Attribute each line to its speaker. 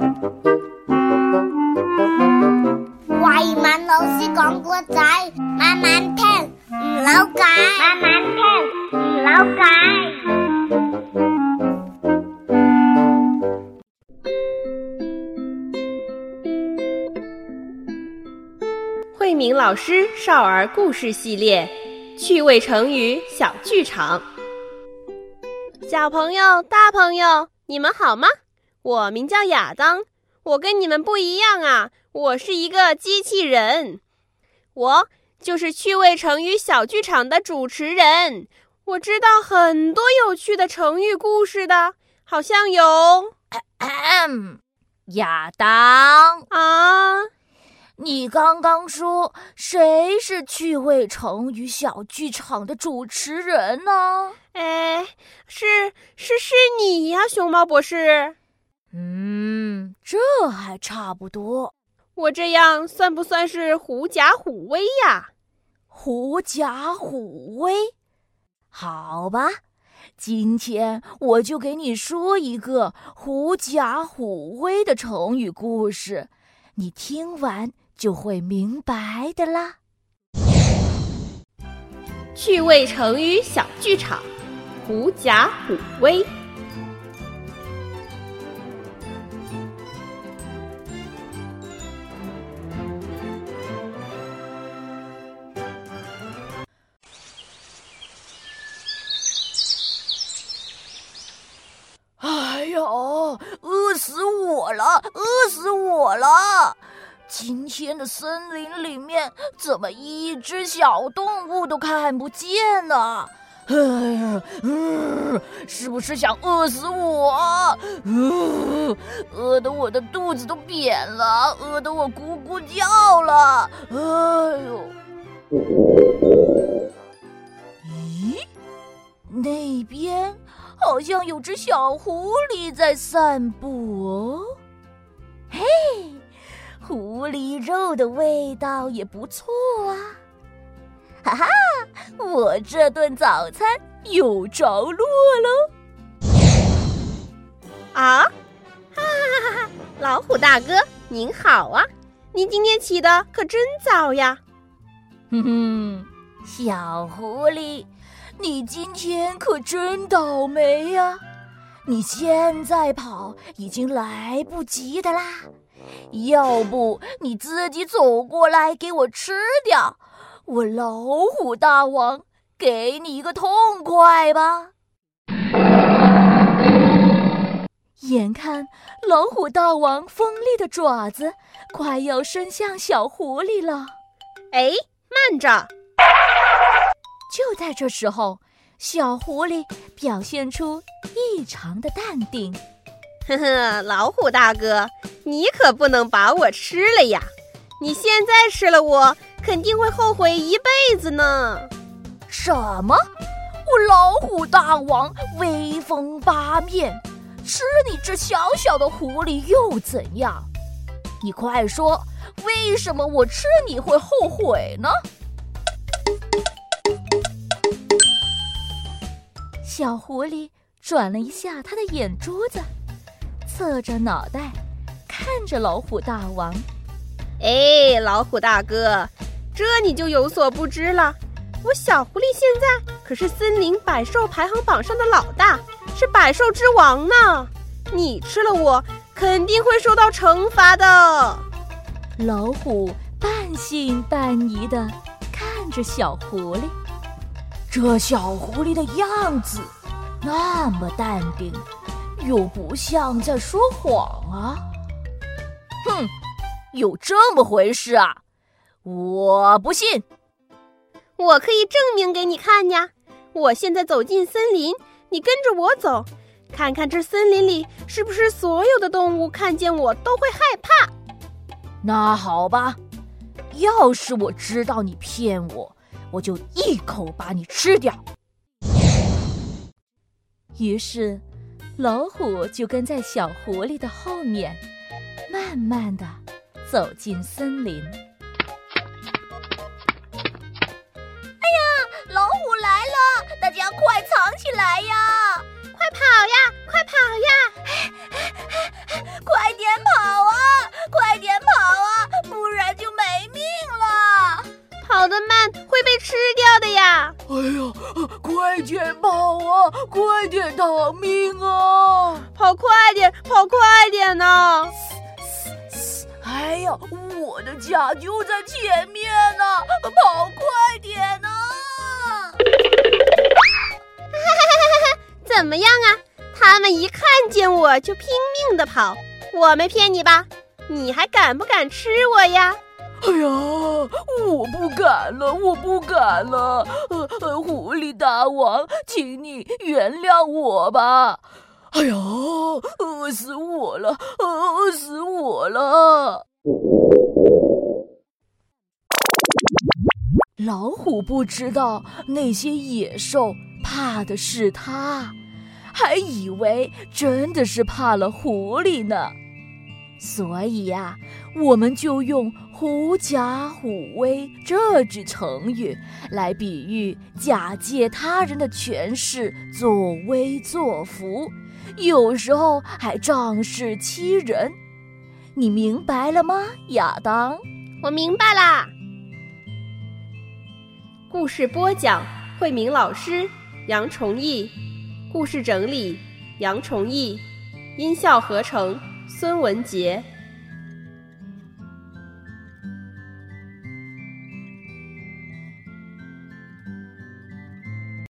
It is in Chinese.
Speaker 1: 慧敏老师讲故仔，慢慢听，唔扭計，慢慢听，唔扭計。
Speaker 2: 慧敏老师少儿故事系列趣味成语小剧场。小朋友、大朋友，你们好吗？我名叫亚当，我跟你们不一样啊，我是一个机器人。我就是趣味成语小剧场的主持人，我知道很多有趣的成语故事的，好像有
Speaker 3: 亚当，
Speaker 2: 啊，
Speaker 3: 你刚刚说谁是趣味成语小剧场的主持人呢？
Speaker 2: 哎，是是是你呀，熊猫博士。
Speaker 3: 嗯，这还差不多。
Speaker 2: 我这样算不算是狐假虎威呀？
Speaker 3: 狐假虎威，好吧，今天我就给你说一个狐假虎威的成语故事，你听完就会明白的啦。
Speaker 2: 趣味成语小剧场，狐假虎威。
Speaker 3: 了，饿死我了！今天的森林里面怎么一只小动物都看不见呢？哎呀，嗯，是不是想饿死我？嗯，饿得我的肚子都扁了，饿得我咕咕叫了。哎呦，咦，那边好像有只小狐狸在散步哦。嘿，狐狸肉的味道也不错啊。哈哈，我这顿早餐有着落喽！
Speaker 2: 啊，哈哈哈哈！老虎大哥，您好啊！您今天起的可真早呀。
Speaker 3: 哼哼，小狐狸，你今天可真倒霉呀！你现在跑已经来不及的啦，要不你自己走过来给我吃掉，我老虎大王给你一个痛快吧！眼看老虎大王锋利的爪子快要伸向小狐狸了。
Speaker 2: 哎，慢着！
Speaker 3: 就在这时候，小狐狸表现出异常的淡定。
Speaker 2: 呵呵，老虎大哥，你可不能把我吃了呀！你现在吃了我，肯定会后悔一辈子呢。
Speaker 3: 什么？我老虎大王威风八面，吃了你这小小的狐狸又怎样？你快说，为什么我吃你会后悔呢？小狐狸转了一下它的眼珠子，侧着脑袋看着老虎大王。
Speaker 2: 哎，老虎大哥，这你就有所不知了。我小狐狸现在可是森林百兽排行榜上的老大，是百兽之王呢。你吃了我，肯定会受到惩罚的。
Speaker 3: 老虎半信半疑的看着小狐狸，这小狐狸的样子那么淡定，又不像在说谎啊。哼，有这么回事啊？我不信。
Speaker 2: 我可以证明给你看呀！我现在走进森林，你跟着我走，看看这森林里是不是所有的动物看见我都会害怕。
Speaker 3: 那好吧，要是我知道你骗我，我就一口把你吃掉。于是，老虎就跟在小狐狸的后面，慢慢的走进森林。哎呀老虎来了，大家快藏起来呀！
Speaker 2: 快跑呀！快跑
Speaker 3: 呀！快点跑啊！快点逃命啊！
Speaker 2: 跑快点，跑快点呐！
Speaker 3: 哎呀，我的家就在前面呢，跑快点呐！
Speaker 2: 怎么样啊？他们一看见我就拼命的跑，我没骗你吧？你还敢不敢吃我呀？
Speaker 3: 哎呀，我不敢了，我不敢了！呃呃，狐狸大王，请你原谅我吧！哎呀，饿死我了，饿死我了！老虎不知道那些野兽怕的是他，还以为真的是怕了狐狸呢。所以呀，我们就用“狐假虎威”这句成语来比喻假借他人的权势作威作福，有时候还仗势欺人。你明白了吗，亚当？
Speaker 2: 我明白啦。故事播讲：慧明老师，杨崇义。故事整理：杨崇义。音效合成。孙文杰。